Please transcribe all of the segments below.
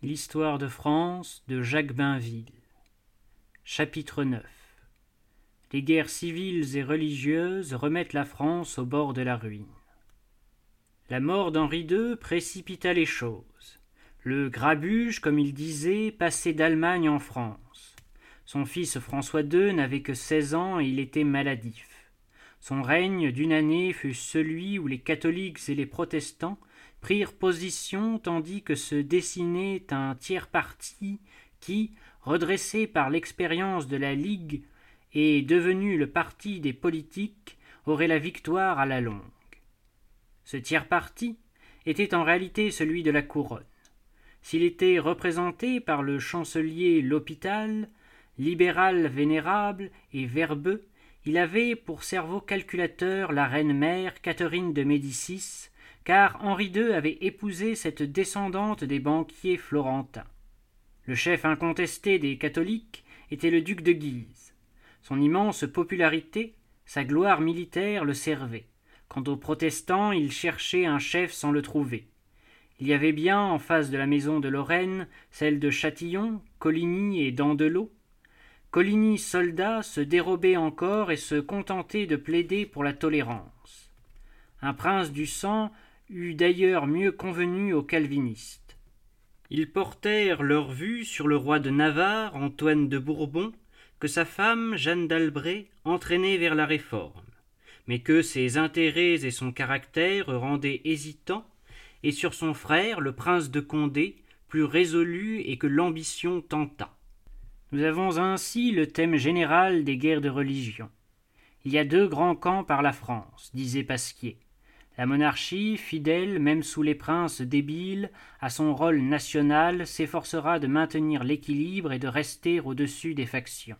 L'histoire de France de Jacques Bainville. Chapitre 9 Les guerres civiles et religieuses remettent la France au bord de la ruine. La mort d'Henri II précipita les choses. Le grabuge, comme il disait, passait d'Allemagne en France. Son fils François II n'avait que seize ans et il était maladif. Son règne d'une année fut celui où les catholiques et les protestants prirent position tandis que se dessinait un tiers parti qui, redressé par l'expérience de la Ligue et devenu le parti des politiques, aurait la victoire à la longue. Ce tiers parti était en réalité celui de la couronne. S'il était représenté par le chancelier L'Hôpital, libéral vénérable et verbeux, il avait pour cerveau calculateur la reine mère Catherine de Médicis, car Henri II avait épousé cette descendante des banquiers florentins. Le chef incontesté des catholiques était le duc de Guise. Son immense popularité, sa gloire militaire le servaient. Quant aux protestants, ils cherchaient un chef sans le trouver. Il y avait bien, en face de la maison de Lorraine, celle de Châtillon, Coligny et Dandelot. Coligny, soldat, se dérobait encore et se contentait de plaider pour la tolérance. Un prince du sang eût d'ailleurs mieux convenu aux calvinistes. Ils portèrent leur vue sur le roi de Navarre, Antoine de Bourbon, que sa femme, Jeanne d'Albret, entraînait vers la réforme, mais que ses intérêts et son caractère rendaient hésitant, et sur son frère, le prince de Condé, plus résolu et que l'ambition tenta. Nous avons ainsi le thème général des guerres de religion. Il y a deux grands camps par la France, disait Pasquier. La monarchie, fidèle même sous les princes débiles à son rôle national, s'efforcera de maintenir l'équilibre et de rester au-dessus des factions.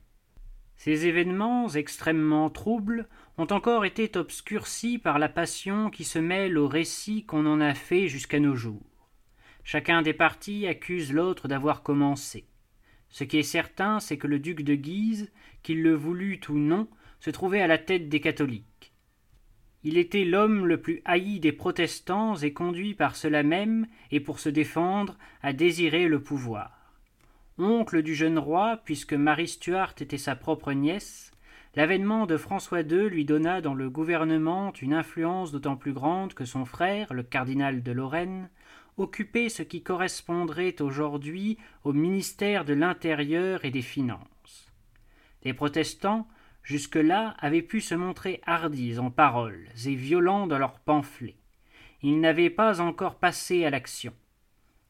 Ces événements extrêmement troubles ont encore été obscurcis par la passion qui se mêle au récit qu'on en a fait jusqu'à nos jours. Chacun des partis accuse l'autre d'avoir commencé. Ce qui est certain, c'est que le duc de Guise, qu'il le voulût ou non, se trouvait à la tête des catholiques. Il était l'homme le plus haï des protestants et conduit par cela même, et pour se défendre, à désirer le pouvoir. Oncle du jeune roi, puisque Marie Stuart était sa propre nièce, l'avènement de François II lui donna dans le gouvernement une influence d'autant plus grande que son frère, le cardinal de Lorraine, occupait ce qui correspondrait aujourd'hui au ministère de l'Intérieur et des Finances. Les protestants jusque-là, avaient pu se montrer hardis en paroles et violents dans leurs pamphlets. Ils n'avaient pas encore passé à l'action.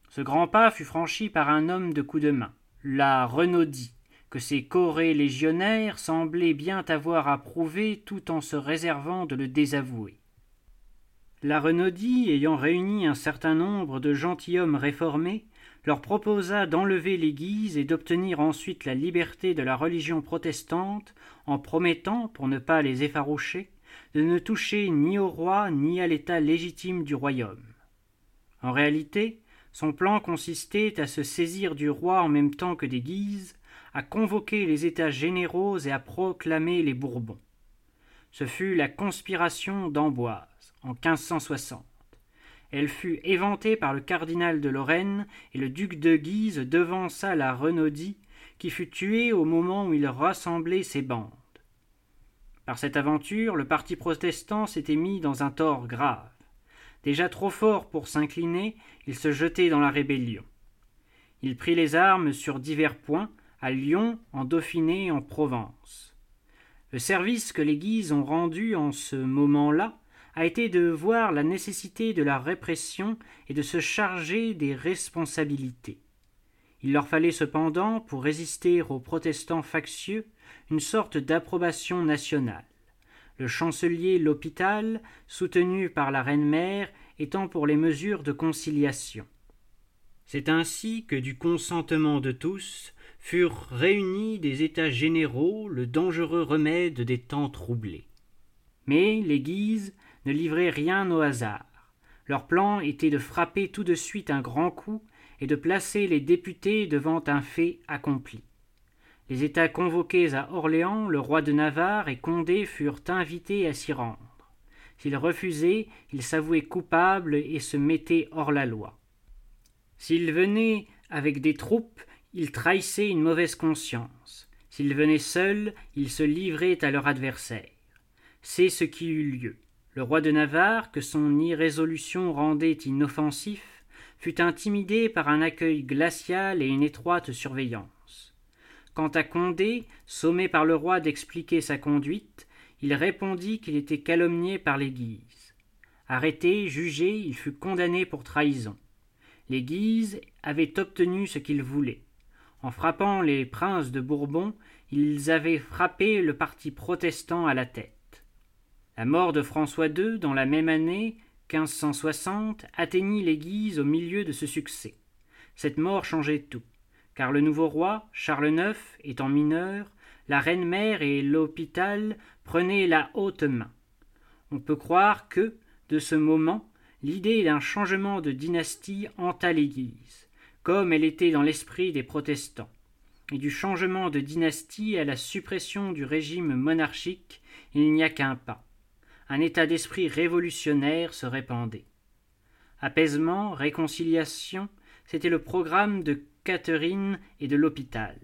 Ce grand pas fut franchi par un homme de coup de main, la Renaudie, que ses corés légionnaires semblaient bien avoir approuvé tout en se réservant de le désavouer. La Renaudie, ayant réuni un certain nombre de gentilshommes réformés, leur proposa d'enlever les Guises et d'obtenir ensuite la liberté de la religion protestante en promettant, pour ne pas les effaroucher, de ne toucher ni au roi ni à l'état légitime du royaume. En réalité, son plan consistait à se saisir du roi en même temps que des Guises, à convoquer les États généraux et à proclamer les Bourbons. Ce fut la conspiration d'Amboise en 1560. Elle fut éventée par le cardinal de Lorraine, et le duc de Guise devança la Renaudie, qui fut tuée au moment où il rassemblait ses bandes. Par cette aventure, le parti protestant s'était mis dans un tort grave. Déjà trop fort pour s'incliner, il se jetait dans la rébellion. Il prit les armes sur divers points, à Lyon, en Dauphiné en Provence. Le service que les Guises ont rendu en ce moment-là a été de voir la nécessité de la répression et de se charger des responsabilités. Il leur fallait cependant, pour résister aux protestants factieux, une sorte d'approbation nationale. Le chancelier L'Hôpital, soutenu par la reine-mère, étant pour les mesures de conciliation. C'est ainsi que du consentement de tous furent réunis des états généraux le dangereux remède des temps troublés. Mais les Guises ne livraient rien au hasard. Leur plan était de frapper tout de suite un grand coup et de placer les députés devant un fait accompli. Les États convoqués à Orléans, le roi de Navarre et Condé furent invités à s'y rendre. S'ils refusaient, ils s'avouaient coupables et se mettaient hors la loi. S'ils venaient Avec des troupes, il trahissait une mauvaise conscience. S'il venait seul, il se livrait à leur adversaire. C'est ce qui eut lieu. Le roi de Navarre, que son irrésolution rendait inoffensif, fut intimidé par un accueil glacial et une étroite surveillance. Quant à Condé, sommé par le roi d'expliquer sa conduite, il répondit qu'il était calomnié par les Guises. Arrêté, jugé, il fut condamné pour trahison. Les Guises avaient obtenu ce qu'ils voulaient. En frappant les princes de Bourbon, ils avaient frappé le parti protestant à la tête. La mort de François II dans la même année 1560 atteignit les Guises au milieu de ce succès. Cette mort changeait tout, car le nouveau roi, Charles IX, étant mineur, la reine mère et l'hôpital prenaient la haute main. On peut croire que, de ce moment, l'idée d'un changement de dynastie hanta l'Église, comme elle était dans l'esprit des protestants, et du changement de dynastie à la suppression du régime monarchique, il n'y a qu'un pas un état d'esprit révolutionnaire se répandait. Apaisement, réconciliation, c'était le programme de Catherine et de l'hôpital.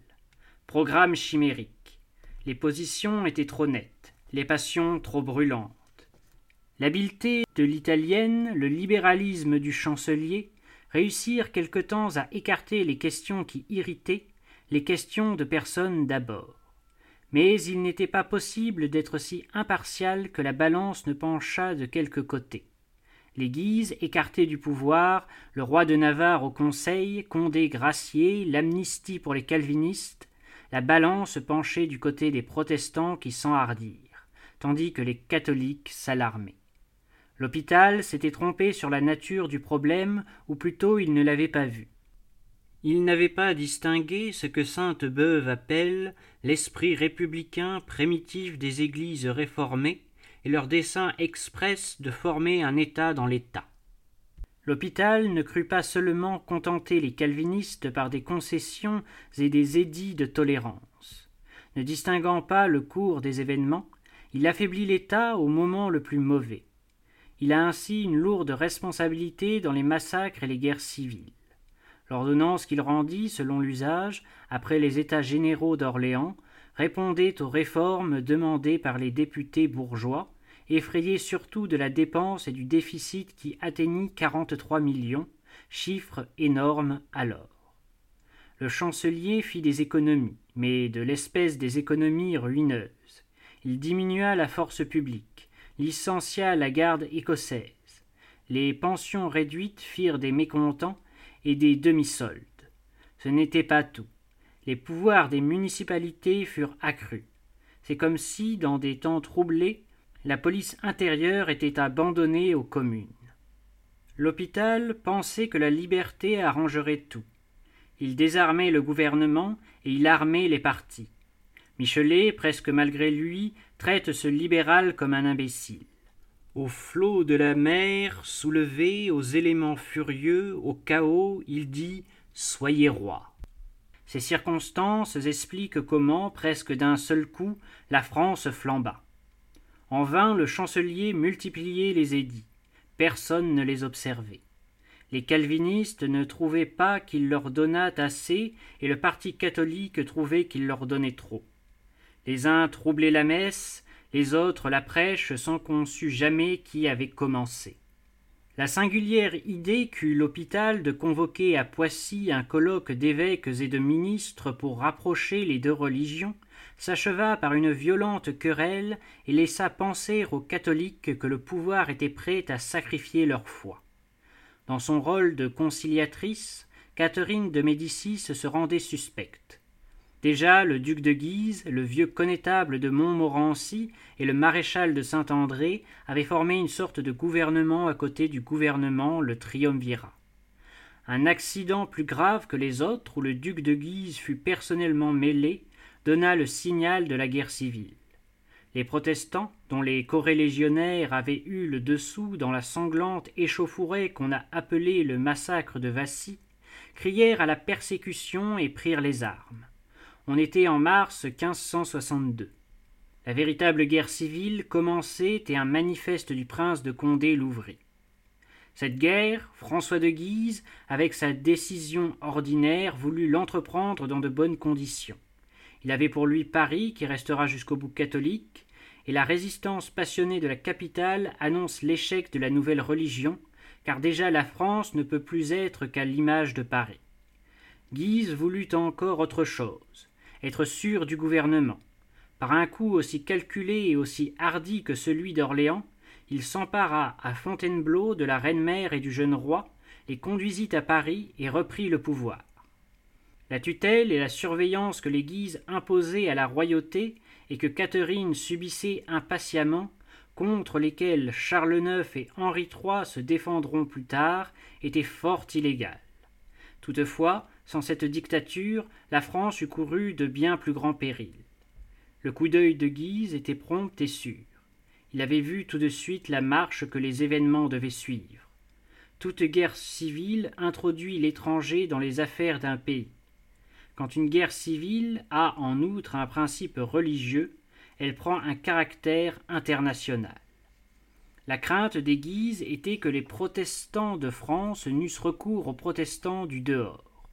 Programme chimérique. Les positions étaient trop nettes, les passions trop brûlantes. L'habileté de l'italienne, le libéralisme du chancelier réussirent quelque temps à écarter les questions qui irritaient, les questions de personnes d'abord mais il n'était pas possible d'être si impartial que la balance ne penchât de quelque côté. Les Guises écartés du pouvoir, le roi de Navarre au Conseil, Condé gracié, l'amnistie pour les calvinistes, la balance penchait du côté des protestants qui s'enhardirent, tandis que les catholiques s'alarmaient. L'hôpital s'était trompé sur la nature du problème, ou plutôt il ne l'avait pas vu. Il n'avait pas distingué ce que Sainte-Beuve appelle l'esprit républicain primitif des églises réformées et leur dessein express de former un État dans l'État. L'hôpital ne crut pas seulement contenter les calvinistes par des concessions et des édits de tolérance. Ne distinguant pas le cours des événements, il affaiblit l'État au moment le plus mauvais. Il a ainsi une lourde responsabilité dans les massacres et les guerres civiles. L'ordonnance qu'il rendit, selon l'usage, après les États généraux d'Orléans, répondait aux réformes demandées par les députés bourgeois, effrayés surtout de la dépense et du déficit qui atteignit quarante-trois millions, chiffre énorme alors. Le chancelier fit des économies, mais de l'espèce des économies ruineuses. Il diminua la force publique, licencia la garde écossaise. Les pensions réduites firent des mécontents et des demi-soldes. Ce n'était pas tout. Les pouvoirs des municipalités furent accrus. C'est comme si, dans des temps troublés, la police intérieure était abandonnée aux communes. L'hôpital pensait que la liberté arrangerait tout. Il désarmait le gouvernement et il armait les partis. Michelet, presque malgré lui, traite ce libéral comme un imbécile. Au flot de la mer, soulevé aux éléments furieux, au chaos, il dit Soyez roi. Ces circonstances expliquent comment, presque d'un seul coup, la France flamba. En vain le chancelier multipliait les édits. Personne ne les observait. Les calvinistes ne trouvaient pas qu'il leur donnât assez, et le parti catholique trouvait qu'il leur donnait trop. Les uns troublaient la messe, les autres la prêchent sans qu'on sût jamais qui avait commencé. La singulière idée qu'eut l'hôpital de convoquer à Poissy un colloque d'évêques et de ministres pour rapprocher les deux religions s'acheva par une violente querelle et laissa penser aux catholiques que le pouvoir était prêt à sacrifier leur foi. Dans son rôle de conciliatrice, Catherine de Médicis se rendait suspecte. Déjà le duc de Guise, le vieux connétable de Montmorency et le maréchal de Saint-André avaient formé une sorte de gouvernement à côté du gouvernement, le triumvirat. Un accident plus grave que les autres, où le duc de Guise fut personnellement mêlé, donna le signal de la guerre civile. Les protestants, dont les corélégionnaires avaient eu le dessous dans la sanglante échauffourée qu'on a appelée le massacre de Vassy, crièrent à la persécution et prirent les armes. On était en mars 1562. La véritable guerre civile commençait et un manifeste du prince de Condé l'ouvrit. Cette guerre, François de Guise, avec sa décision ordinaire, voulut l'entreprendre dans de bonnes conditions. Il avait pour lui Paris, qui restera jusqu'au bout catholique, et la résistance passionnée de la capitale annonce l'échec de la nouvelle religion, car déjà la France ne peut plus être qu'à l'image de Paris. Guise voulut encore autre chose, être sûr du gouvernement. Par un coup aussi calculé et aussi hardi que celui d'Orléans, il s'empara à Fontainebleau de la reine-mère et du jeune roi, les conduisit à Paris et reprit le pouvoir. La tutelle et la surveillance que les Guises imposaient à la royauté et que Catherine subissait impatiemment, contre lesquelles Charles IX et Henri III se défendront plus tard, étaient fort illégales. Toutefois, sans cette dictature, la France eût couru de bien plus grands périls. Le coup d'œil de Guise était prompt et sûr. Il avait vu tout de suite la marche que les événements devaient suivre. Toute guerre civile introduit l'étranger dans les affaires d'un pays. Quand une guerre civile a en outre un principe religieux, elle prend un caractère international. La crainte des Guises était que les protestants de France n'eussent recours aux protestants du dehors.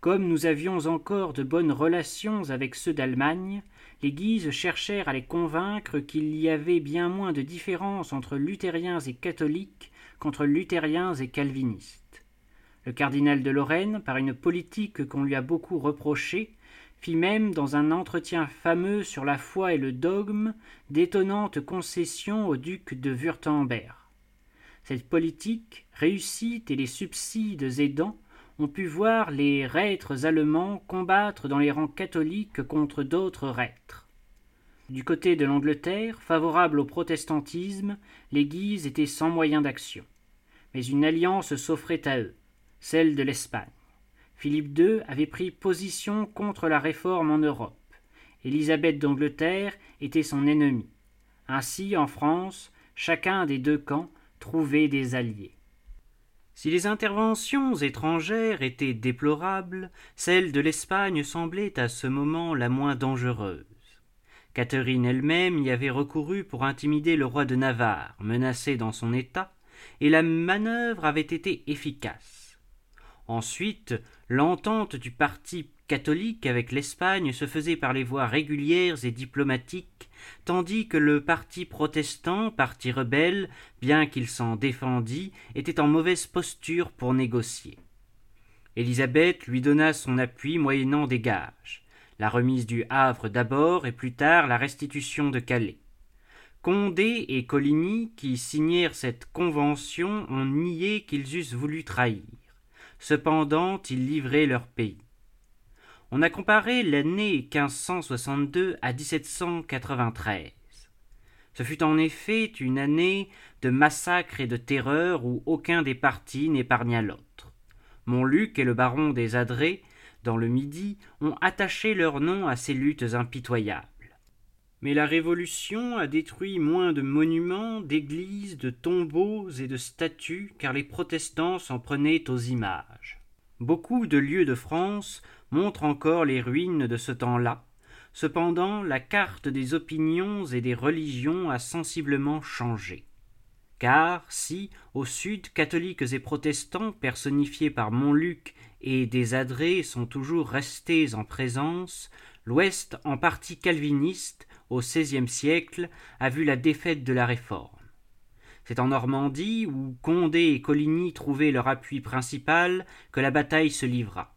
Comme nous avions encore de bonnes relations avec ceux d'Allemagne, les Guises cherchèrent à les convaincre qu'il y avait bien moins de différence entre luthériens et catholiques qu'entre luthériens et calvinistes. Le cardinal de Lorraine, par une politique qu'on lui a beaucoup reprochée, fit même dans un entretien fameux sur la foi et le dogme d'étonnantes concessions au duc de Wurtemberg. Cette politique, réussite et les subsides aidants, on pu voir les reîtres allemands combattre dans les rangs catholiques contre d'autres reîtres. Du côté de l'Angleterre, favorable au protestantisme, les Guises étaient sans moyen d'action. Mais une alliance s'offrait à eux, celle de l'Espagne. Philippe II avait pris position contre la réforme en Europe. Élisabeth d'Angleterre était son ennemie. Ainsi, en France, chacun des deux camps trouvait des alliés. Si les interventions étrangères étaient déplorables, celle de l'Espagne semblait à ce moment la moins dangereuse. Catherine elle-même y avait recouru pour intimider le roi de Navarre, menacé dans son état, et la manœuvre avait été efficace. Ensuite, l'entente du parti catholique avec l'Espagne se faisait par les voies régulières et diplomatiques, tandis que le parti protestant, parti rebelle, bien qu'il s'en défendît, était en mauvaise posture pour négocier. Élisabeth lui donna son appui moyennant des gages, la remise du Havre d'abord et plus tard la restitution de Calais. Condé et Coligny, qui signèrent cette convention, ont nié qu'ils eussent voulu trahir. Cependant, ils livraient leur pays. On a comparé l'année 1562 à 1793. Ce fut en effet une année de massacres et de terreur où aucun des partis n'épargna l'autre. Montluc et le baron des Adrets, dans le Midi, ont attaché leur nom à ces luttes impitoyables. Mais la Révolution a détruit moins de monuments, d'églises, de tombeaux et de statues, car les protestants s'en prenaient aux images. Beaucoup de lieux de France montre encore les ruines de ce temps-là. Cependant, la carte des opinions et des religions a sensiblement changé. Car si, au sud, catholiques et protestants, personnifiés par Montluc et des Adrets, sont toujours restés en présence, l'Ouest, en partie calviniste, au XVIe siècle, a vu la défaite de la Réforme. C'est en Normandie, où Condé et Coligny trouvaient leur appui principal, que la bataille se livra.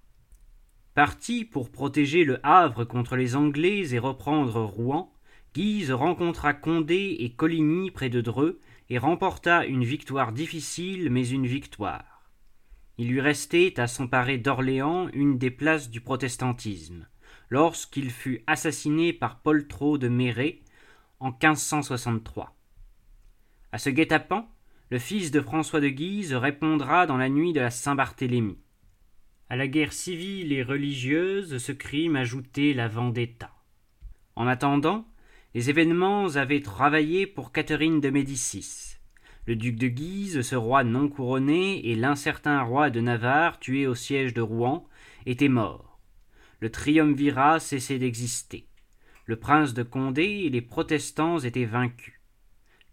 Parti pour protéger le Havre contre les Anglais et reprendre Rouen, Guise rencontra Condé et Coligny près de Dreux et remporta une victoire difficile mais une victoire. Il lui restait à s'emparer d'Orléans une des places du protestantisme, lorsqu'il fut assassiné par Paul Trot de Méret en 1563. À ce guet-apens, le fils de François de Guise répondra dans la nuit de la Saint-Barthélemy. À la guerre civile et religieuse, ce crime ajoutait la vendetta. En attendant, les événements avaient travaillé pour Catherine de Médicis. Le duc de Guise, ce roi non couronné, et l'incertain roi de Navarre, tué au siège de Rouen, étaient morts. Le triumvirat cessait d'exister. Le prince de Condé et les protestants étaient vaincus.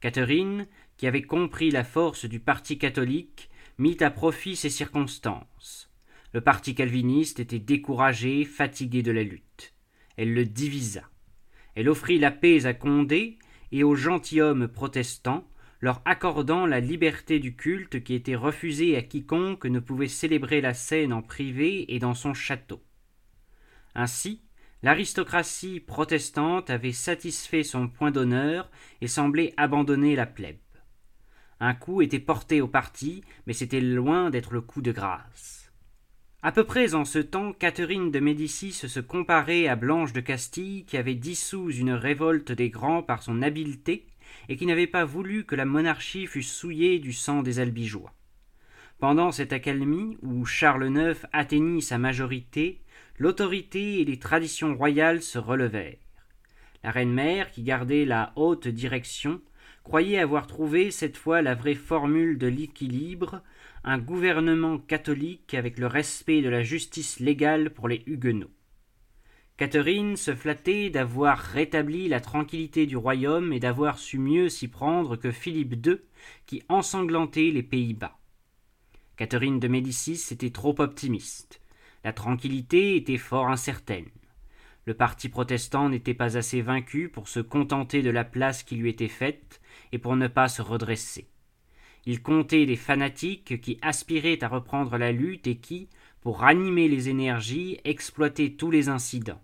Catherine, qui avait compris la force du parti catholique, mit à profit ces circonstances. Le parti calviniste était découragé, fatigué de la lutte. Elle le divisa. Elle offrit la paix à Condé et aux gentilshommes protestants, leur accordant la liberté du culte qui était refusée à quiconque ne pouvait célébrer la scène en privé et dans son château. Ainsi, l'aristocratie protestante avait satisfait son point d'honneur et semblait abandonner la plèbe. Un coup était porté au parti, mais c'était loin d'être le coup de grâce. À peu près en ce temps, Catherine de Médicis se comparait à Blanche de Castille, qui avait dissous une révolte des grands par son habileté, et qui n'avait pas voulu que la monarchie fût souillée du sang des albigeois. Pendant cette accalmie, où Charles IX atteignit sa majorité, l'autorité et les traditions royales se relevèrent. La reine mère, qui gardait la haute direction, croyait avoir trouvé cette fois la vraie formule de l'équilibre, un gouvernement catholique avec le respect de la justice légale pour les huguenots. Catherine se flattait d'avoir rétabli la tranquillité du royaume et d'avoir su mieux s'y prendre que Philippe II, qui ensanglantait les Pays-Bas. Catherine de Médicis était trop optimiste. La tranquillité était fort incertaine. Le parti protestant n'était pas assez vaincu pour se contenter de la place qui lui était faite et pour ne pas se redresser. Il comptait des fanatiques qui aspiraient à reprendre la lutte et qui, pour ranimer les énergies, exploitaient tous les incidents.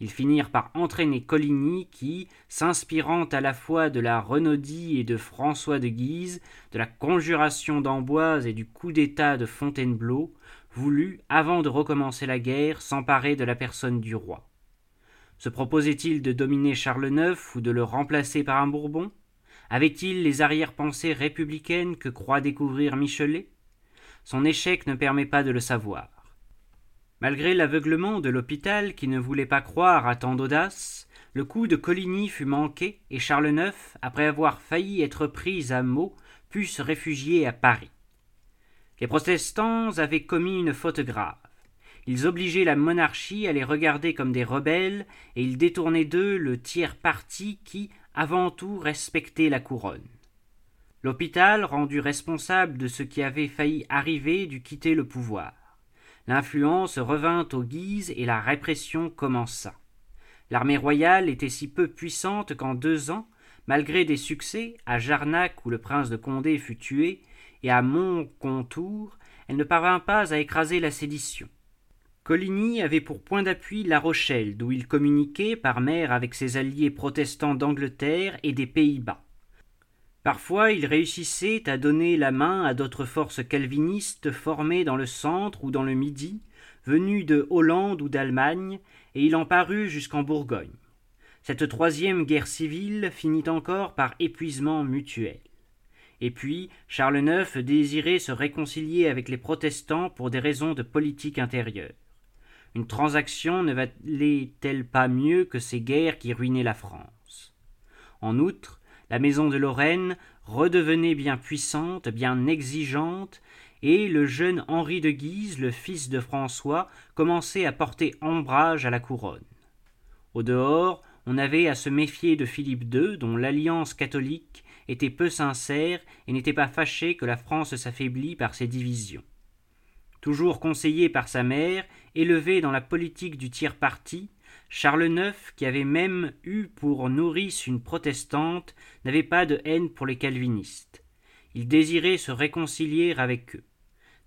Ils finirent par entraîner Coligny qui, s'inspirant à la fois de la Renaudie et de François de Guise, de la conjuration d'Amboise et du coup d'État de Fontainebleau, voulut, avant de recommencer la guerre, s'emparer de la personne du roi. Se proposait-il de dominer Charles IX ou de le remplacer par un Bourbon? Avait-il les arrière-pensées républicaines que croit découvrir Michelet? Son échec ne permet pas de le savoir. Malgré l'aveuglement de l'hôpital qui ne voulait pas croire à tant d'audace, le coup de Coligny fut manqué et Charles IX, après avoir failli être pris à mot, put se réfugier à Paris. Les protestants avaient commis une faute grave. Ils obligeaient la monarchie à les regarder comme des rebelles, et ils détournaient d'eux le tiers parti qui, avant tout, respectait la couronne. L'hôpital, rendu responsable de ce qui avait failli arriver, dut quitter le pouvoir. L'influence revint aux Guises et la répression commença. L'armée royale était si peu puissante qu'en deux ans, malgré des succès, à Jarnac où le prince de Condé fut tué, et à Montcontour, elle ne parvint pas à écraser la sédition. Coligny avait pour point d'appui La Rochelle, d'où il communiquait par mer avec ses alliés protestants d'Angleterre et des Pays-Bas. Parfois il réussissait à donner la main à d'autres forces calvinistes formées dans le centre ou dans le midi, venues de Hollande ou d'Allemagne, et il en parut jusqu'en Bourgogne. Cette troisième guerre civile finit encore par épuisement mutuel. Et puis, Charles IX désirait se réconcilier avec les protestants pour des raisons de politique intérieure. Une transaction ne valait-elle pas mieux que ces guerres qui ruinaient la France? En outre, la maison de Lorraine redevenait bien puissante, bien exigeante, et le jeune Henri de Guise, le fils de François, commençait à porter ombrage à la couronne. Au dehors, on avait à se méfier de Philippe II, dont l'alliance catholique était peu sincère et n'était pas fâché que la France s'affaiblit par ses divisions. Toujours conseillé par sa mère, élevé dans la politique du tiers parti, Charles IX, qui avait même eu pour nourrice une protestante, n'avait pas de haine pour les calvinistes. Il désirait se réconcilier avec eux.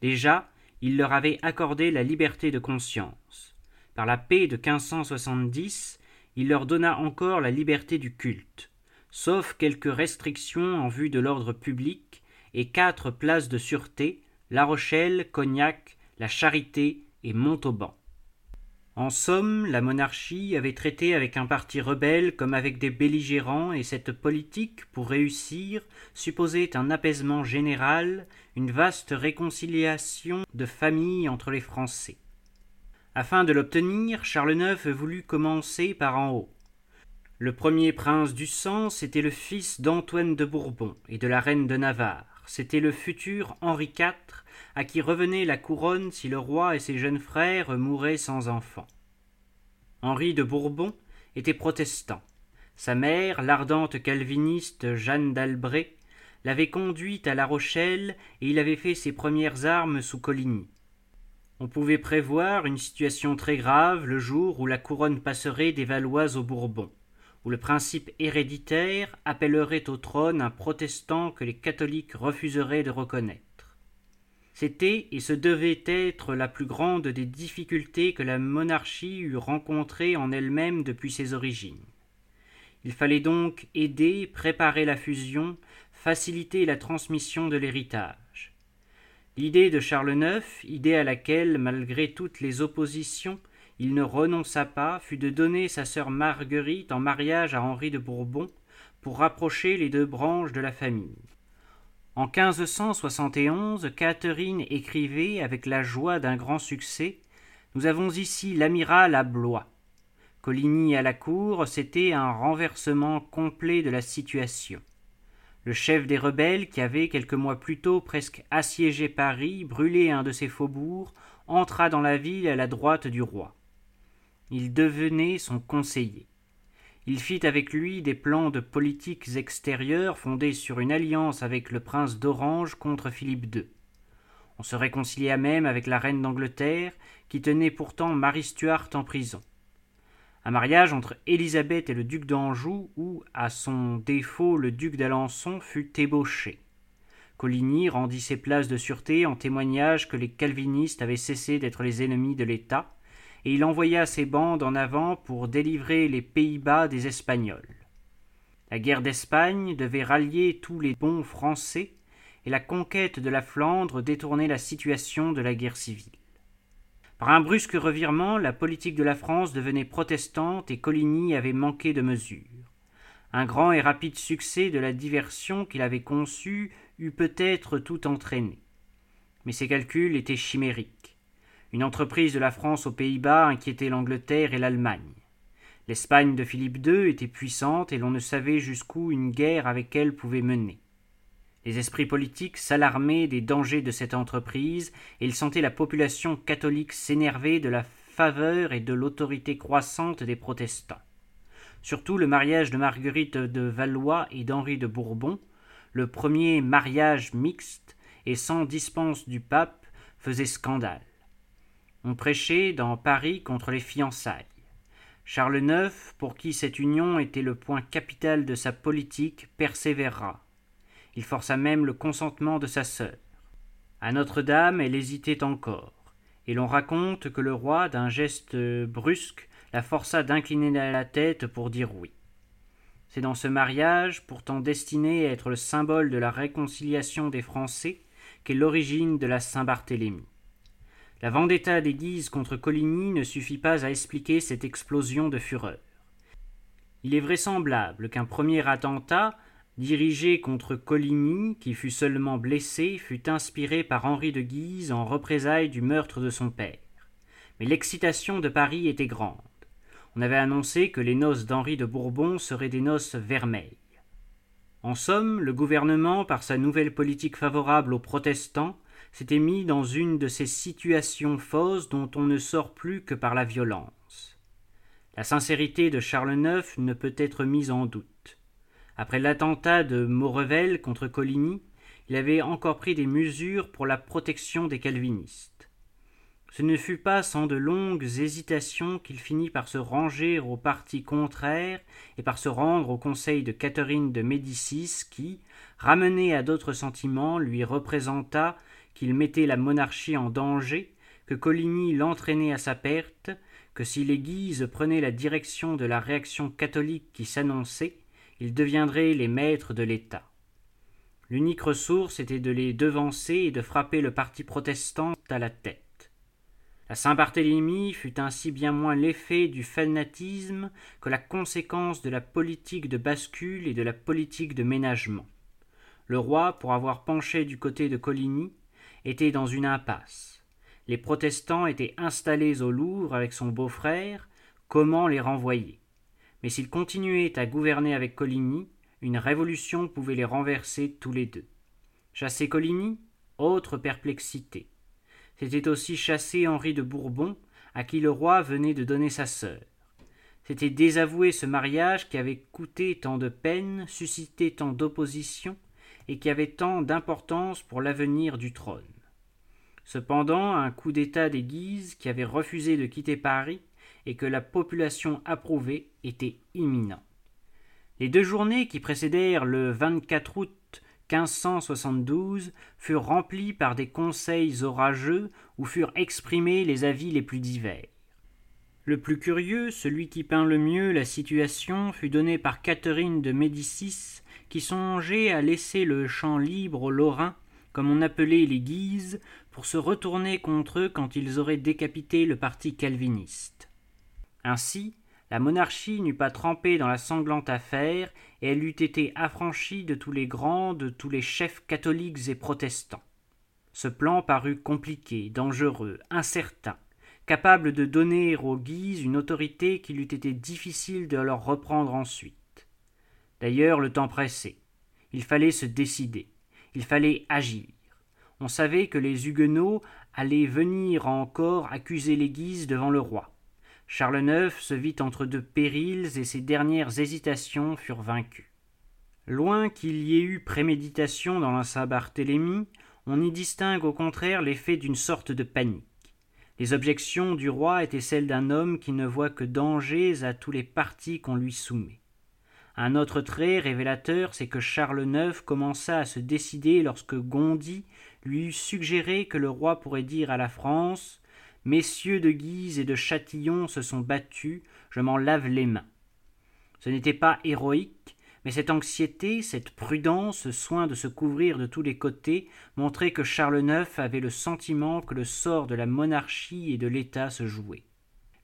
Déjà, il leur avait accordé la liberté de conscience. Par la paix de 1570, il leur donna encore la liberté du culte, sauf quelques restrictions en vue de l'ordre public et quatre places de sûreté, La Rochelle, Cognac, La Charité et Montauban. En somme, la monarchie avait traité avec un parti rebelle comme avec des belligérants, et cette politique, pour réussir, supposait un apaisement général, une vaste réconciliation de famille entre les Français. Afin de l'obtenir, Charles IX voulut commencer par en haut. Le premier prince du sang, c'était le fils d'Antoine de Bourbon et de la reine de Navarre. C'était le futur Henri IV, à qui revenait la couronne si le roi et ses jeunes frères mouraient sans enfants. Henri de Bourbon était protestant. Sa mère, l'ardente calviniste Jeanne d'Albret, l'avait conduit à La Rochelle et il avait fait ses premières armes sous Coligny. On pouvait prévoir une situation très grave le jour où la couronne passerait des Valois aux Bourbons, où le principe héréditaire appellerait au trône un protestant que les catholiques refuseraient de reconnaître. C'était et ce devait être la plus grande des difficultés que la monarchie eût rencontrées en elle-même depuis ses origines. Il fallait donc aider, préparer la fusion, faciliter la transmission de l'héritage. L'idée de Charles IX, idée à laquelle, malgré toutes les oppositions, il ne renonça pas, fut de donner sa sœur Marguerite en mariage à Henri de Bourbon pour rapprocher les deux branches de la famille. En 1571, Catherine écrivait avec la joie d'un grand succès Nous avons ici l'amiral à Blois. Coligny à la cour, c'était un renversement complet de la situation. Le chef des rebelles, qui avait quelques mois plus tôt presque assiégé Paris, brûlé un de ses faubourgs, entra dans la ville à la droite du roi. Il devenait son conseiller. Il fit avec lui des plans de politiques extérieures fondés sur une alliance avec le prince d'Orange contre Philippe II. On se réconcilia même avec la reine d'Angleterre, qui tenait pourtant Marie Stuart en prison. Un mariage entre Élisabeth et le duc d'Anjou, où, à son défaut, le duc d'Alençon fut ébauché. Coligny rendit ses places de sûreté en témoignage que les calvinistes avaient cessé d'être les ennemis de l'État, et il envoya ses bandes en avant pour délivrer les Pays-Bas des Espagnols. La guerre d'Espagne devait rallier tous les bons Français, et la conquête de la Flandre détournait la situation de la guerre civile. Par un brusque revirement, la politique de la France devenait protestante et Coligny avait manqué de mesure. Un grand et rapide succès de la diversion qu'il avait conçue eût peut-être tout entraîné. Mais ses calculs étaient chimériques. Une entreprise de la France aux Pays-Bas inquiétait l'Angleterre et l'Allemagne. L'Espagne de Philippe II était puissante et l'on ne savait jusqu'où une guerre avec elle pouvait mener. Les esprits politiques s'alarmaient des dangers de cette entreprise et ils sentaient la population catholique s'énerver de la faveur et de l'autorité croissante des protestants. Surtout le mariage de Marguerite de Valois et d'Henri de Bourbon, le premier mariage mixte et sans dispense du pape, faisait scandale. On prêchait dans Paris contre les fiançailles. Charles IX, pour qui cette union était le point capital de sa politique, persévéra. Il força même le consentement de sa sœur. À Notre-Dame, elle hésitait encore, et l'on raconte que le roi, d'un geste brusque, la força d'incliner la tête pour dire oui. C'est dans ce mariage, pourtant destiné à être le symbole de la réconciliation des Français, qu'est l'origine de la Saint-Barthélemy. La vendetta des Guises contre Coligny ne suffit pas à expliquer cette explosion de fureur. Il est vraisemblable qu'un premier attentat, dirigé contre Coligny, qui fut seulement blessé, fut inspiré par Henri de Guise en représailles du meurtre de son père. Mais l'excitation de Paris était grande. On avait annoncé que les noces d'Henri de Bourbon seraient des noces vermeilles. En somme, le gouvernement, par sa nouvelle politique favorable aux protestants, s'était mis dans une de ces situations fausses dont on ne sort plus que par la violence. La sincérité de Charles IX ne peut être mise en doute. Après l'attentat de Maurevel contre Coligny, il avait encore pris des mesures pour la protection des calvinistes. Ce ne fut pas sans de longues hésitations qu'il finit par se ranger au parti contraire et par se rendre au conseil de Catherine de Médicis qui, ramenée à d'autres sentiments, lui représenta qu'il mettait la monarchie en danger, que Coligny l'entraînait à sa perte, que si les Guises prenaient la direction de la réaction catholique qui s'annonçait, ils deviendraient les maîtres de l'État. L'unique ressource était de les devancer et de frapper le parti protestant à la tête. La Saint-Barthélemy fut ainsi bien moins l'effet du fanatisme que la conséquence de la politique de bascule et de la politique de ménagement. Le roi, pour avoir penché du côté de Coligny, était dans une impasse. Les protestants étaient installés au Louvre avec son beau-frère, comment les renvoyer? Mais s'ils continuaient à gouverner avec Coligny, une révolution pouvait les renverser tous les deux. Chasser Coligny? Autre perplexité. C'était aussi chasser Henri de Bourbon, à qui le roi venait de donner sa sœur. C'était désavouer ce mariage qui avait coûté tant de peine, suscité tant d'opposition, et qui avait tant d'importance pour l'avenir du trône. Cependant, un coup d'État des Guises, qui avait refusé de quitter Paris et que la population approuvait, était imminent. Les deux journées qui précédèrent le 24 août 1572 furent remplies par des conseils orageux où furent exprimés les avis les plus divers. Le plus curieux, celui qui peint le mieux la situation, fut donné par Catherine de Médicis, qui songeait à laisser le champ libre aux Lorrains, comme on appelait les Guises, pour se retourner contre eux quand ils auraient décapité le parti calviniste. Ainsi, la monarchie n'eût pas trempé dans la sanglante affaire, et elle eût été affranchie de tous les grands, de tous les chefs catholiques et protestants. Ce plan parut compliqué, dangereux, incertain, capable de donner aux Guises une autorité qu'il eût été difficile de leur reprendre ensuite. D'ailleurs, le temps pressait. Il fallait se décider. Il fallait agir. On savait que les Huguenots allaient venir encore accuser les Guises devant le roi. Charles IX se vit entre deux périls et ses dernières hésitations furent vaincues. Loin qu'il y ait eu préméditation dans la Saint-Barthélemy, on y distingue au contraire l'effet d'une sorte de panique. Les objections du roi étaient celles d'un homme qui ne voit que dangers à tous les partis qu'on lui soumet. Un autre trait révélateur, c'est que Charles IX commença à se décider lorsque Gondy lui eut suggéré que le roi pourrait dire à la France Messieurs de Guise et de Châtillon se sont battus, je m'en lave les mains. Ce n'était pas héroïque, mais cette anxiété, cette prudence, ce soin de se couvrir de tous les côtés montraient que Charles IX avait le sentiment que le sort de la monarchie et de l'État se jouait.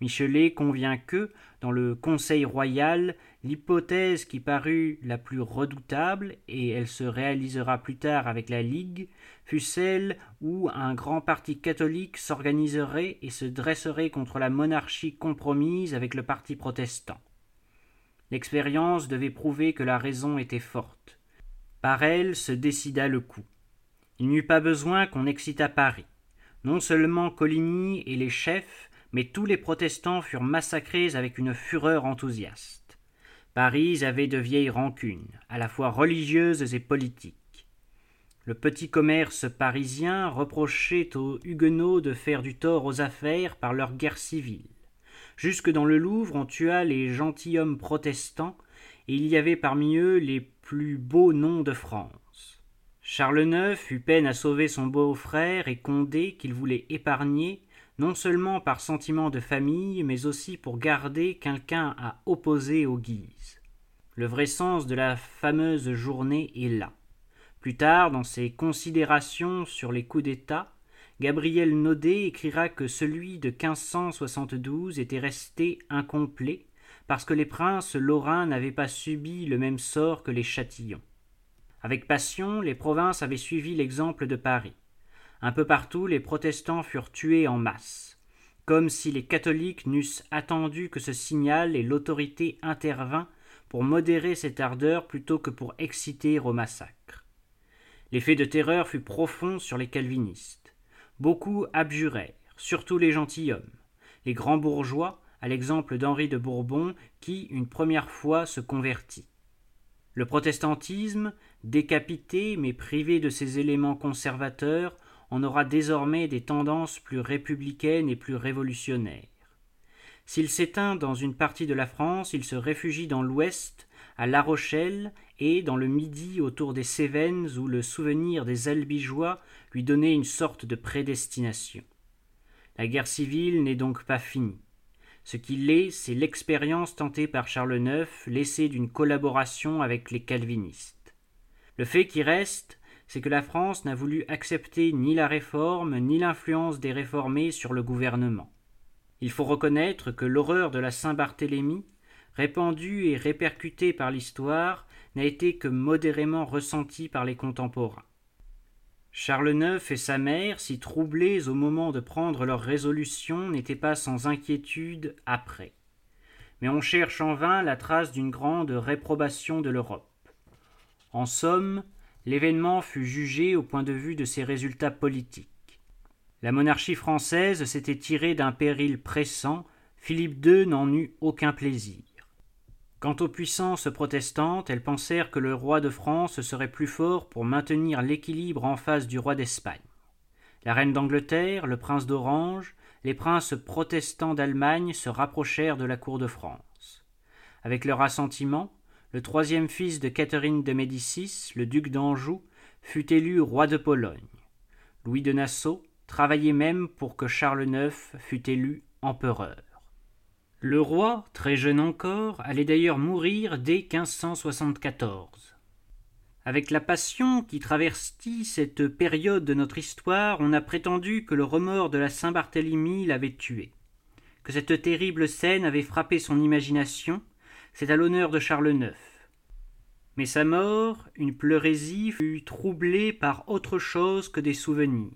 Michelet convient que, dans le Conseil royal, l'hypothèse qui parut la plus redoutable, et elle se réalisera plus tard avec la Ligue, fut celle où un grand parti catholique s'organiserait et se dresserait contre la monarchie compromise avec le parti protestant. L'expérience devait prouver que la raison était forte. Par elle se décida le coup. Il n'y eut pas besoin qu'on excitât Paris. Non seulement Coligny et les chefs, mais tous les protestants furent massacrés avec une fureur enthousiaste. Paris avait de vieilles rancunes, à la fois religieuses et politiques. Le petit commerce parisien reprochait aux Huguenots de faire du tort aux affaires par leur guerre civile. Jusque dans le Louvre, on tua les gentilshommes protestants, et il y avait parmi eux les plus beaux noms de France. Charles IX eut peine à sauver son beau-frère et Condé qu'il voulait épargner, non seulement par sentiment de famille, mais aussi pour garder quelqu'un à opposer aux Guises. Le vrai sens de la fameuse journée est là. Plus tard, dans ses considérations sur les coups d'État, Gabriel Naudet écrira que celui de 1572 était resté incomplet parce que les princes lorrains n'avaient pas subi le même sort que les châtillons. Avec passion, les provinces avaient suivi l'exemple de Paris. Un peu partout, les protestants furent tués en masse, comme si les catholiques n'eussent attendu que ce signal et l'autorité intervint pour modérer cette ardeur plutôt que pour exciter au massacre. L'effet de terreur fut profond sur les calvinistes. Beaucoup abjurèrent, surtout les gentilshommes, les grands bourgeois, à l'exemple d'Henri de Bourbon, qui, une première fois, se convertit. Le protestantisme, décapité mais privé de ses éléments conservateurs, on aura désormais des tendances plus républicaines et plus révolutionnaires. S'il s'éteint dans une partie de la France, il se réfugie dans l'ouest, à La Rochelle et dans le Midi autour des Cévennes où le souvenir des Albigeois lui donnait une sorte de prédestination. La guerre civile n'est donc pas finie. Ce qui l'est, c'est l'expérience tentée par Charles IX, laissée d'une collaboration avec les calvinistes. Le fait qui reste, c'est que la France n'a voulu accepter ni la réforme ni l'influence des réformés sur le gouvernement. Il faut reconnaître que l'horreur de la Saint-Barthélemy, répandue et répercutée par l'histoire, n'a été que modérément ressentie par les contemporains. Charles IX et sa mère, si troublés au moment de prendre leur résolution, n'étaient pas sans inquiétude après. Mais on cherche en vain la trace d'une grande réprobation de l'Europe. En somme, l'événement fut jugé au point de vue de ses résultats politiques. La monarchie française s'était tirée d'un péril pressant, Philippe II n'en eut aucun plaisir. Quant aux puissances protestantes, elles pensèrent que le roi de France serait plus fort pour maintenir l'équilibre en face du roi d'Espagne. La reine d'Angleterre, le prince d'Orange, les princes protestants d'Allemagne se rapprochèrent de la cour de France. Avec leur assentiment, le troisième fils de Catherine de Médicis, le duc d'Anjou, fut élu roi de Pologne. Louis de Nassau travaillait même pour que Charles IX fût élu empereur. Le roi, très jeune encore, allait d'ailleurs mourir dès 1574. Avec la passion qui traversit cette période de notre histoire, on a prétendu que le remords de la Saint-Barthélemy l'avait tué, que cette terrible scène avait frappé son imagination, c'est à l'honneur de Charles IX. Mais sa mort, une pleurésie, fut troublée par autre chose que des souvenirs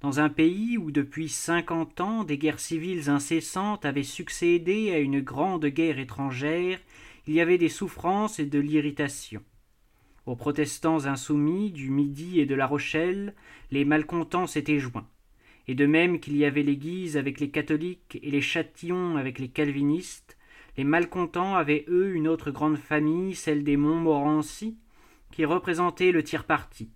dans un pays où depuis cinquante ans des guerres civiles incessantes avaient succédé à une grande guerre étrangère, il y avait des souffrances et de l'irritation. Aux protestants insoumis du Midi et de la Rochelle, les malcontents s'étaient joints, et de même qu'il y avait les Guises avec les catholiques et les Châtillons avec les calvinistes, les malcontents avaient eux une autre grande famille, celle des Montmorency, qui représentait le tiers parti.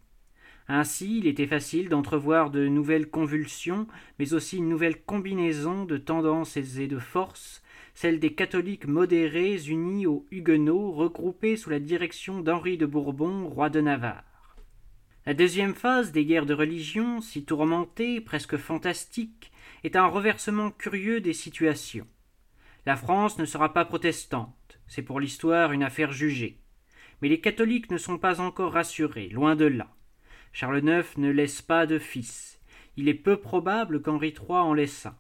Ainsi, il était facile d'entrevoir de nouvelles convulsions, mais aussi une nouvelle combinaison de tendances et de forces, celle des catholiques modérés unis aux huguenots regroupés sous la direction d'Henri de Bourbon, roi de Navarre. La deuxième phase des guerres de religion, si tourmentée, presque fantastique, est un reversement curieux des situations. La France ne sera pas protestante, c'est pour l'histoire une affaire jugée. Mais les catholiques ne sont pas encore rassurés, loin de là. Charles IX ne laisse pas de fils. Il est peu probable qu'Henri III en laisse un.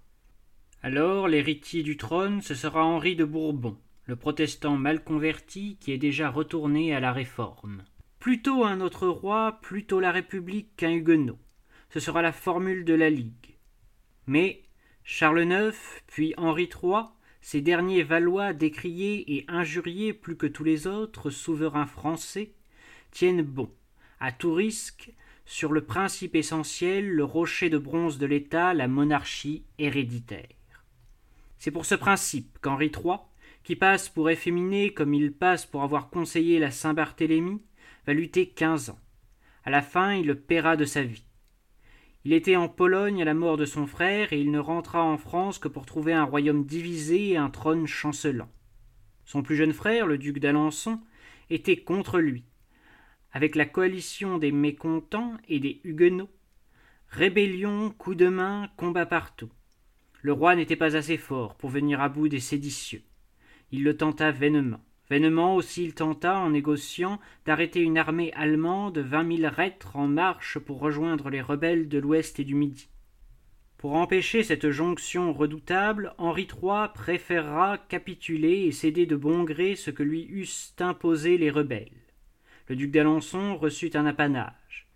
Alors l'héritier du trône, ce sera Henri de Bourbon, le protestant mal converti qui est déjà retourné à la réforme. Plutôt un autre roi, plutôt la République qu'un huguenot. Ce sera la formule de la Ligue. Mais Charles IX, puis Henri III, ces derniers Valois décriés et injuriés plus que tous les autres souverains français, tiennent bon, à tout risque, sur le principe essentiel, le rocher de bronze de l'État, la monarchie héréditaire. C'est pour ce principe qu'Henri III, qui passe pour efféminé comme il passe pour avoir conseillé la Saint-Barthélemy, va lutter quinze ans. À la fin, il le paiera de sa vie. Il était en Pologne à la mort de son frère et il ne rentra en France que pour trouver un royaume divisé et un trône chancelant. Son plus jeune frère, le duc d'Alençon, était contre lui avec la coalition des mécontents et des huguenots. Rébellion, coups de main, combat partout. Le roi n'était pas assez fort pour venir à bout des séditieux. Il le tenta vainement. Vainement aussi il tenta, en négociant, d'arrêter une armée allemande vingt mille reîtres en marche pour rejoindre les rebelles de l'ouest et du midi. Pour empêcher cette jonction redoutable, Henri III préférera capituler et céder de bon gré ce que lui eussent imposé les rebelles le duc d'Alençon reçut un apanage.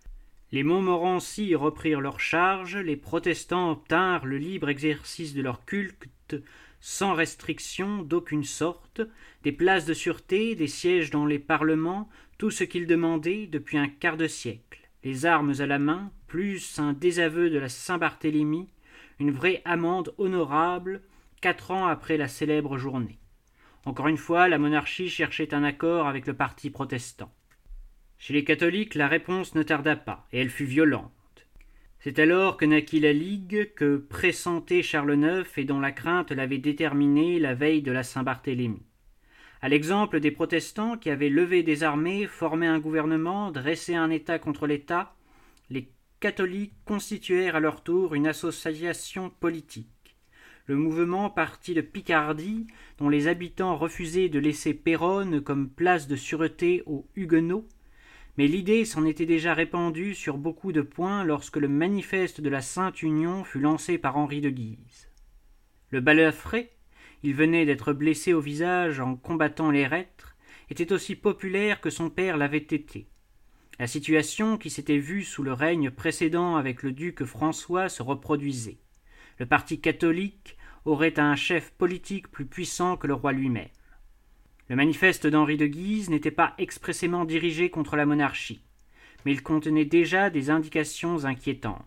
Les Montmorency reprirent leur charge, les protestants obtinrent le libre exercice de leur culte sans restriction d'aucune sorte, des places de sûreté, des sièges dans les parlements, tout ce qu'ils demandaient depuis un quart de siècle, les armes à la main, plus un désaveu de la Saint-Barthélemy, une vraie amende honorable, quatre ans après la célèbre journée. Encore une fois, la monarchie cherchait un accord avec le parti protestant. Chez les catholiques, la réponse ne tarda pas, et elle fut violente. C'est alors que naquit la Ligue que pressentait Charles IX et dont la crainte l'avait déterminé la veille de la Saint-Barthélemy. À l'exemple des protestants qui avaient levé des armées, formé un gouvernement, dressé un État contre l'État, les catholiques constituèrent à leur tour une association politique. Le mouvement partit de Picardie, dont les habitants refusaient de laisser Péronne comme place de sûreté aux Huguenots, mais l'idée s'en était déjà répandue sur beaucoup de points lorsque le manifeste de la Sainte Union fut lancé par Henri de Guise. Le balafré, il venait d'être blessé au visage en combattant les reîtres, était aussi populaire que son père l'avait été. La situation qui s'était vue sous le règne précédent avec le duc François se reproduisait. Le parti catholique aurait un chef politique plus puissant que le roi lui-même. Le manifeste d'Henri de Guise n'était pas expressément dirigé contre la monarchie, mais il contenait déjà des indications inquiétantes.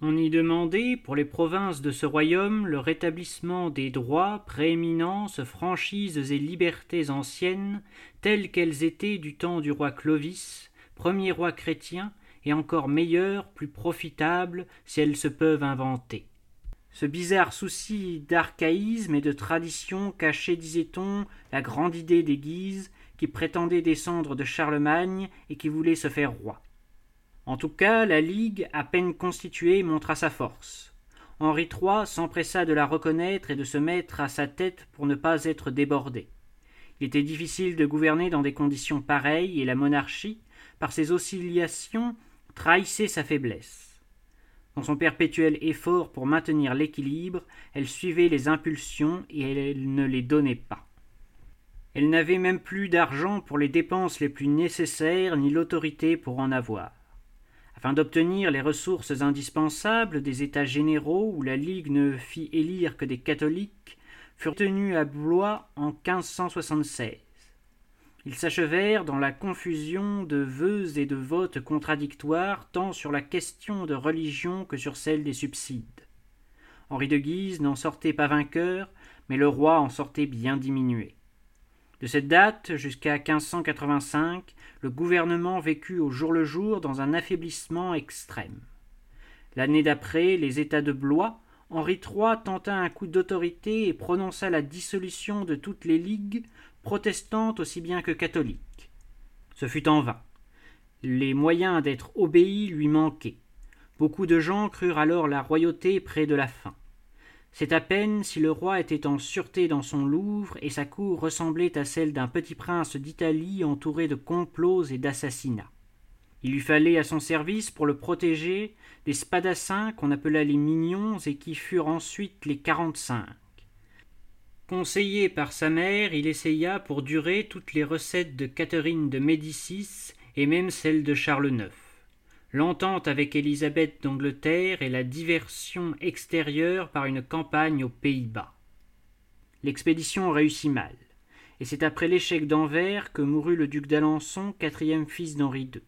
On y demandait, pour les provinces de ce royaume, le rétablissement des droits, prééminences, franchises et libertés anciennes, telles qu'elles étaient du temps du roi Clovis, premier roi chrétien, et encore meilleures, plus profitables, si elles se peuvent inventer. Ce bizarre souci d'archaïsme et de tradition cachait, disait-on, la grande idée des Guises, qui prétendait descendre de Charlemagne et qui voulait se faire roi. En tout cas, la Ligue, à peine constituée, montra sa force. Henri III s'empressa de la reconnaître et de se mettre à sa tête pour ne pas être débordé. Il était difficile de gouverner dans des conditions pareilles, et la monarchie, par ses oscillations, trahissait sa faiblesse. Dans son perpétuel effort pour maintenir l'équilibre, elle suivait les impulsions et elle ne les donnait pas. Elle n'avait même plus d'argent pour les dépenses les plus nécessaires, ni l'autorité pour en avoir. Afin d'obtenir les ressources indispensables des États généraux où la Ligue ne fit élire que des catholiques, furent tenus à Blois en 1576. Ils s'achevèrent dans la confusion de vœux et de votes contradictoires tant sur la question de religion que sur celle des subsides. Henri de Guise n'en sortait pas vainqueur, mais le roi en sortait bien diminué. De cette date jusqu'à 1585, le gouvernement vécut au jour le jour dans un affaiblissement extrême. L'année d'après, les États de Blois, Henri III tenta un coup d'autorité et prononça la dissolution de toutes les ligues, protestantes aussi bien que catholiques. Ce fut en vain. Les moyens d'être obéis lui manquaient. Beaucoup de gens crurent alors la royauté près de la fin. C'est à peine si le roi était en sûreté dans son Louvre et sa cour ressemblait à celle d'un petit prince d'Italie entouré de complots et d'assassinats. Il lui fallait à son service pour le protéger des spadassins qu'on appela les mignons et qui furent ensuite les quarante-cinq. Conseillé par sa mère, il essaya pour durer toutes les recettes de Catherine de Médicis et même celles de Charles IX l'entente avec Élisabeth d'Angleterre et la diversion extérieure par une campagne aux Pays-Bas. L'expédition réussit mal, et c'est après l'échec d'Anvers que mourut le duc d'Alençon, quatrième fils d'Henri II.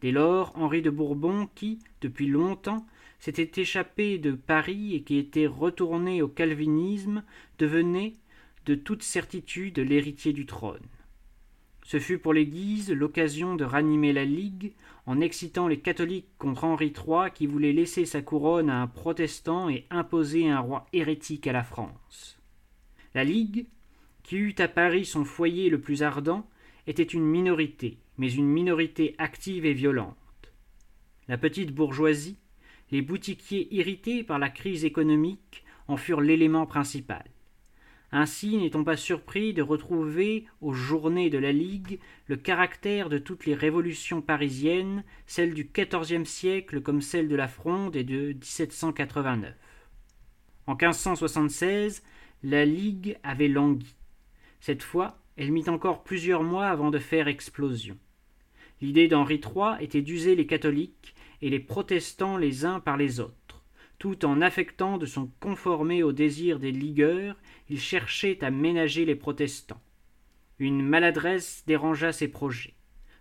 Dès lors, Henri de Bourbon, qui, depuis longtemps, s'était échappé de Paris et qui était retourné au calvinisme, devenait, de toute certitude, l'héritier du trône. Ce fut pour les Guises l'occasion de ranimer la Ligue en excitant les catholiques contre Henri III qui voulait laisser sa couronne à un protestant et imposer un roi hérétique à la France. La Ligue, qui eut à Paris son foyer le plus ardent, était une minorité, mais une minorité active et violente. La petite bourgeoisie, les boutiquiers irrités par la crise économique en furent l'élément principal. Ainsi n'est-on pas surpris de retrouver aux journées de la Ligue le caractère de toutes les révolutions parisiennes, celles du XIVe siècle comme celle de la Fronde et de 1789. En 1576, la Ligue avait langui. Cette fois, elle mit encore plusieurs mois avant de faire explosion. L'idée d'Henri III était d'user les catholiques et les protestants les uns par les autres tout en affectant de son conformer aux désirs des ligueurs, il cherchait à ménager les protestants. Une maladresse dérangea ses projets.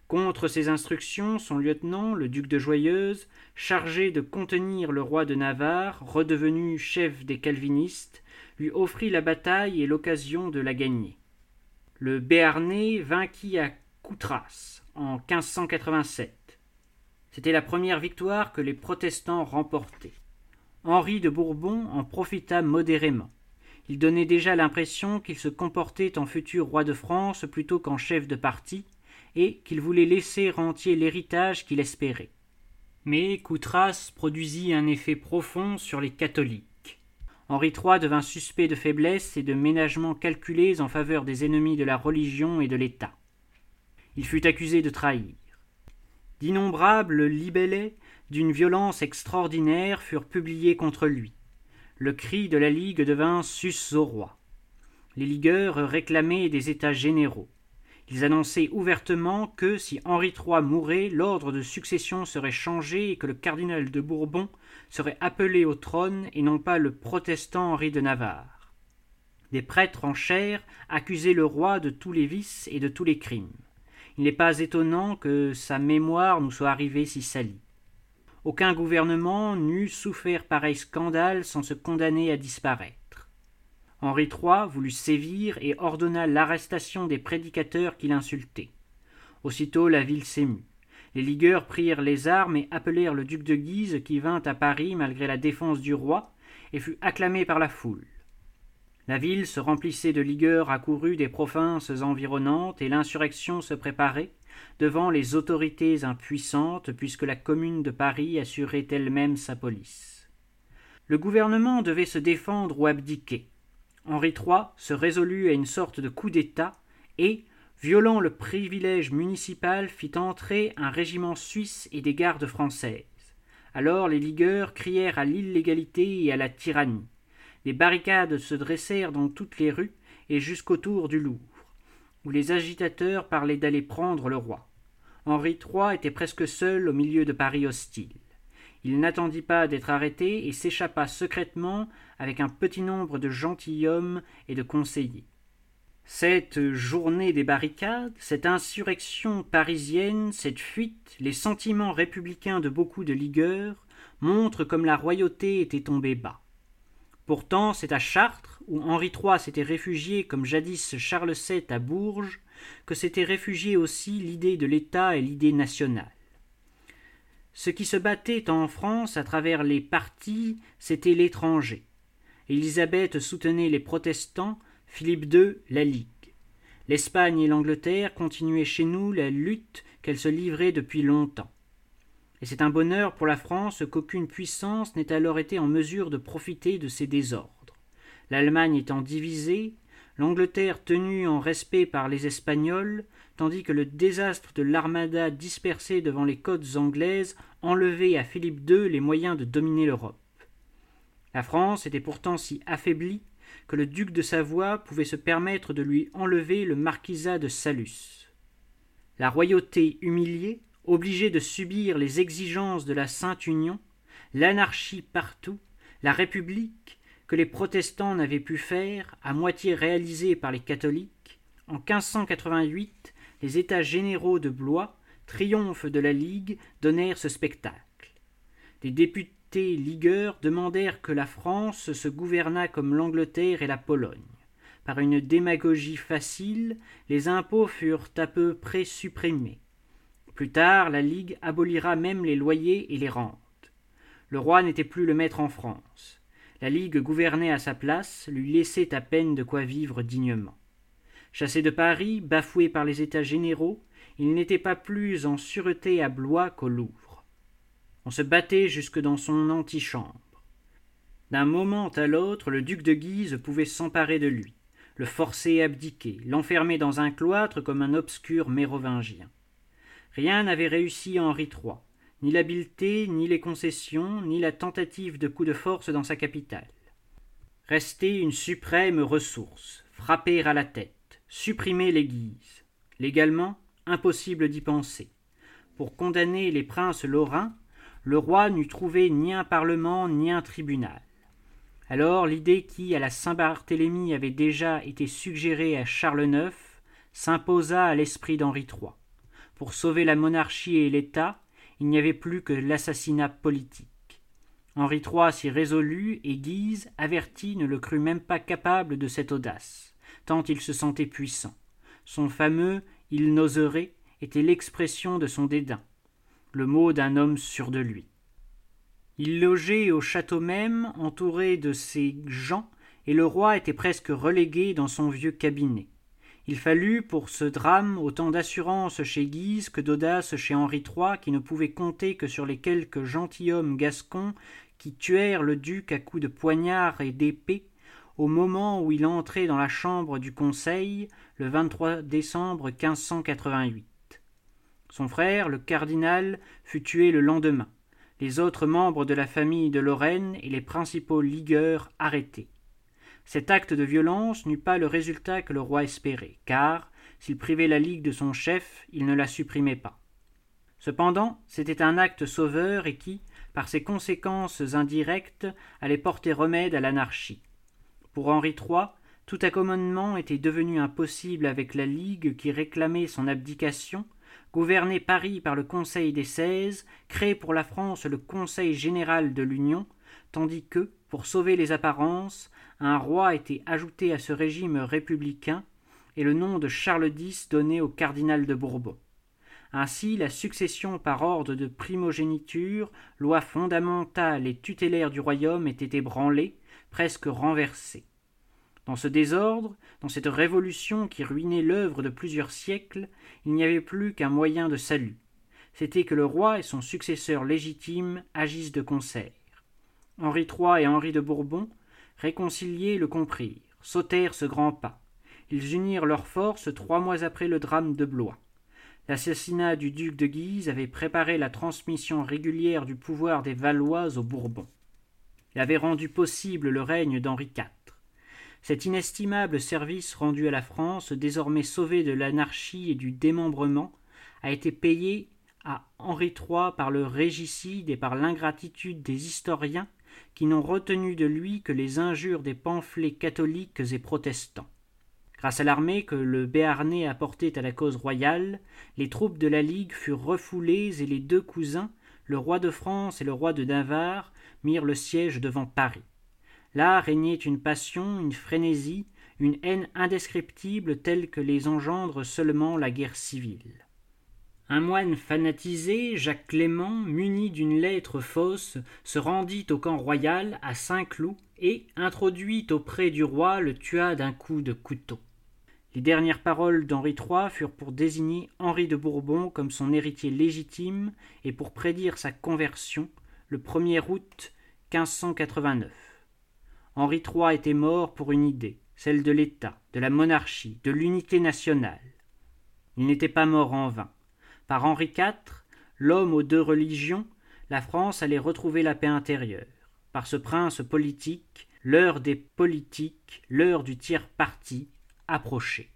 Contre ses instructions, son lieutenant, le duc de Joyeuse, chargé de contenir le roi de Navarre, redevenu chef des calvinistes, lui offrit la bataille et l'occasion de la gagner. Le Béarnais vainquit à Coutras en 1587. C'était la première victoire que les protestants remportaient. Henri de Bourbon en profita modérément. Il donnait déjà l'impression qu'il se comportait en futur roi de France plutôt qu'en chef de parti, et qu'il voulait laisser entier l'héritage qu'il espérait. Mais Coutras produisit un effet profond sur les catholiques. Henri III devint suspect de faiblesse et de ménagements calculés en faveur des ennemis de la religion et de l'État. Il fut accusé de trahir. D'innombrables libellés d'une violence extraordinaire furent publiés contre lui. Le cri de la Ligue devint sus au roi. Les ligueurs réclamaient des États généraux. Ils annonçaient ouvertement que, si Henri III mourait, l'ordre de succession serait changé et que le cardinal de Bourbon serait appelé au trône et non pas le protestant Henri de Navarre. Des prêtres en chair accusaient le roi de tous les vices et de tous les crimes. Il n'est pas étonnant que sa mémoire nous soit arrivée si salie. Aucun gouvernement n'eût souffert pareil scandale sans se condamner à disparaître. Henri III voulut sévir et ordonna l'arrestation des prédicateurs qui l'insultaient. Aussitôt la ville s'émut. Les ligueurs prirent les armes et appelèrent le duc de Guise qui vint à Paris malgré la défense du roi et fut acclamé par la foule. La ville se remplissait de ligueurs accourus des provinces environnantes et l'insurrection se préparait devant les autorités impuissantes puisque la commune de Paris assurait elle-même sa police. Le gouvernement devait se défendre ou abdiquer. Henri III se résolut à une sorte de coup d'État et, violant le privilège municipal, fit entrer un régiment suisse et des gardes françaises. Alors les ligueurs crièrent à l'illégalité et à la tyrannie. Des barricades se dressèrent dans toutes les rues et jusqu'autour du Louvre, où les agitateurs parlaient d'aller prendre le roi. Henri III était presque seul au milieu de Paris hostile. Il n'attendit pas d'être arrêté et s'échappa secrètement avec un petit nombre de gentilshommes et de conseillers. Cette journée des barricades, cette insurrection parisienne, cette fuite, les sentiments républicains de beaucoup de ligueurs montrent comme la royauté était tombée bas. Pourtant, c'est à Chartres, où Henri III s'était réfugié comme jadis Charles VII à Bourges, que s'était réfugié aussi l'idée de l'État et l'idée nationale. Ce qui se battait en France à travers les partis, c'était l'étranger. Élisabeth soutenait les protestants, Philippe II la Ligue. L'Espagne et l'Angleterre continuaient chez nous la lutte qu'elles se livraient depuis longtemps. Et c'est un bonheur pour la France qu'aucune puissance n'ait alors été en mesure de profiter de ces désordres. L'Allemagne étant divisée, l'Angleterre tenue en respect par les Espagnols, tandis que le désastre de l'armada dispersée devant les côtes anglaises enlevait à Philippe II les moyens de dominer l'Europe. La France était pourtant si affaiblie que le duc de Savoie pouvait se permettre de lui enlever le marquisat de Salus. La royauté humiliée, obligée de subir les exigences de la Sainte Union, l'anarchie partout, la République, que les protestants n'avaient pu faire, à moitié réalisée par les catholiques, en 1588, les États généraux de Blois, triomphe de la Ligue, donnèrent ce spectacle. Des députés ligueurs demandèrent que la France se gouvernât comme l'Angleterre et la Pologne. Par une démagogie facile, les impôts furent à peu près supprimés. Plus tard, la Ligue abolira même les loyers et les rentes. Le roi n'était plus le maître en France. La Ligue gouvernait à sa place, lui laissait à peine de quoi vivre dignement. Chassé de Paris, bafoué par les États généraux, il n'était pas plus en sûreté à Blois qu'au Louvre. On se battait jusque dans son antichambre. D'un moment à l'autre, le duc de Guise pouvait s'emparer de lui, le forcer à abdiquer, l'enfermer dans un cloître comme un obscur mérovingien. Rien n'avait réussi Henri III, ni l'habileté, ni les concessions, ni la tentative de coup de force dans sa capitale. Restait une suprême ressource, frapper à la tête, supprimer les Guises. Légalement, impossible d'y penser. Pour condamner les princes lorrains, le roi n'eût trouvé ni un parlement ni un tribunal. Alors l'idée qui, à la Saint-Barthélemy, avait déjà été suggérée à Charles IX, s'imposa à l'esprit d'Henri. Pour sauver la monarchie et l'État, il n'y avait plus que l'assassinat politique. Henri III s'y résolut et Guise, averti, ne le crut même pas capable de cette audace, tant il se sentait puissant. Son fameux il n'oserait était l'expression de son dédain, le mot d'un homme sûr de lui. Il logeait au château même, entouré de ses gens, et le roi était presque relégué dans son vieux cabinet. Il fallut pour ce drame autant d'assurance chez Guise que d'audace chez Henri III, qui ne pouvait compter que sur les quelques gentilshommes gascons qui tuèrent le duc à coups de poignard et d'épée au moment où il entrait dans la chambre du Conseil le 23 décembre 1588. Son frère, le cardinal, fut tué le lendemain, les autres membres de la famille de Lorraine et les principaux ligueurs arrêtés. Cet acte de violence n'eut pas le résultat que le roi espérait, car, s'il privait la Ligue de son chef, il ne la supprimait pas. Cependant, c'était un acte sauveur et qui, par ses conséquences indirectes, allait porter remède à l'anarchie. Pour Henri III, tout accommodement était devenu impossible avec la Ligue qui réclamait son abdication, gouverner Paris par le Conseil des Seize, crée pour la France le Conseil général de l'Union, tandis que, pour sauver les apparences, un roi était ajouté à ce régime républicain et le nom de Charles X donné au cardinal de Bourbon. Ainsi, la succession par ordre de primogéniture, loi fondamentale et tutélaire du royaume, était ébranlée, presque renversée. Dans ce désordre, dans cette révolution qui ruinait l'œuvre de plusieurs siècles, il n'y avait plus qu'un moyen de salut. C'était que le roi et son successeur légitime agissent de concert. Henri III et Henri de Bourbon, réconciliés, le comprirent, sautèrent ce grand pas. Ils unirent leurs forces trois mois après le drame de Blois. L'assassinat du duc de Guise avait préparé la transmission régulière du pouvoir des Valois aux Bourbons. Il avait rendu possible le règne d'Henri IV. Cet inestimable service rendu à la France, désormais sauvée de l'anarchie et du démembrement, a été payé à Henri III par le régicide et par l'ingratitude des historiens qui n'ont retenu de lui que les injures des pamphlets catholiques et protestants. Grâce à l'armée que le Béarnais apportait à la cause royale, les troupes de la Ligue furent refoulées et les deux cousins, le roi de France et le roi de Navarre, mirent le siège devant Paris. Là régnait une passion, une frénésie, une haine indescriptible telle que les engendre seulement la guerre civile. Un moine fanatisé, Jacques Clément, muni d'une lettre fausse, se rendit au camp royal à Saint-Cloud et, introduit auprès du roi, le tua d'un coup de couteau. Les dernières paroles d'Henri III furent pour désigner Henri de Bourbon comme son héritier légitime et pour prédire sa conversion le 1er août 1589. Henri III était mort pour une idée, celle de l'État, de la monarchie, de l'unité nationale. Il n'était pas mort en vain. Par Henri IV, l'homme aux deux religions, la France allait retrouver la paix intérieure. Par ce prince politique, l'heure des politiques, l'heure du tiers parti approchait.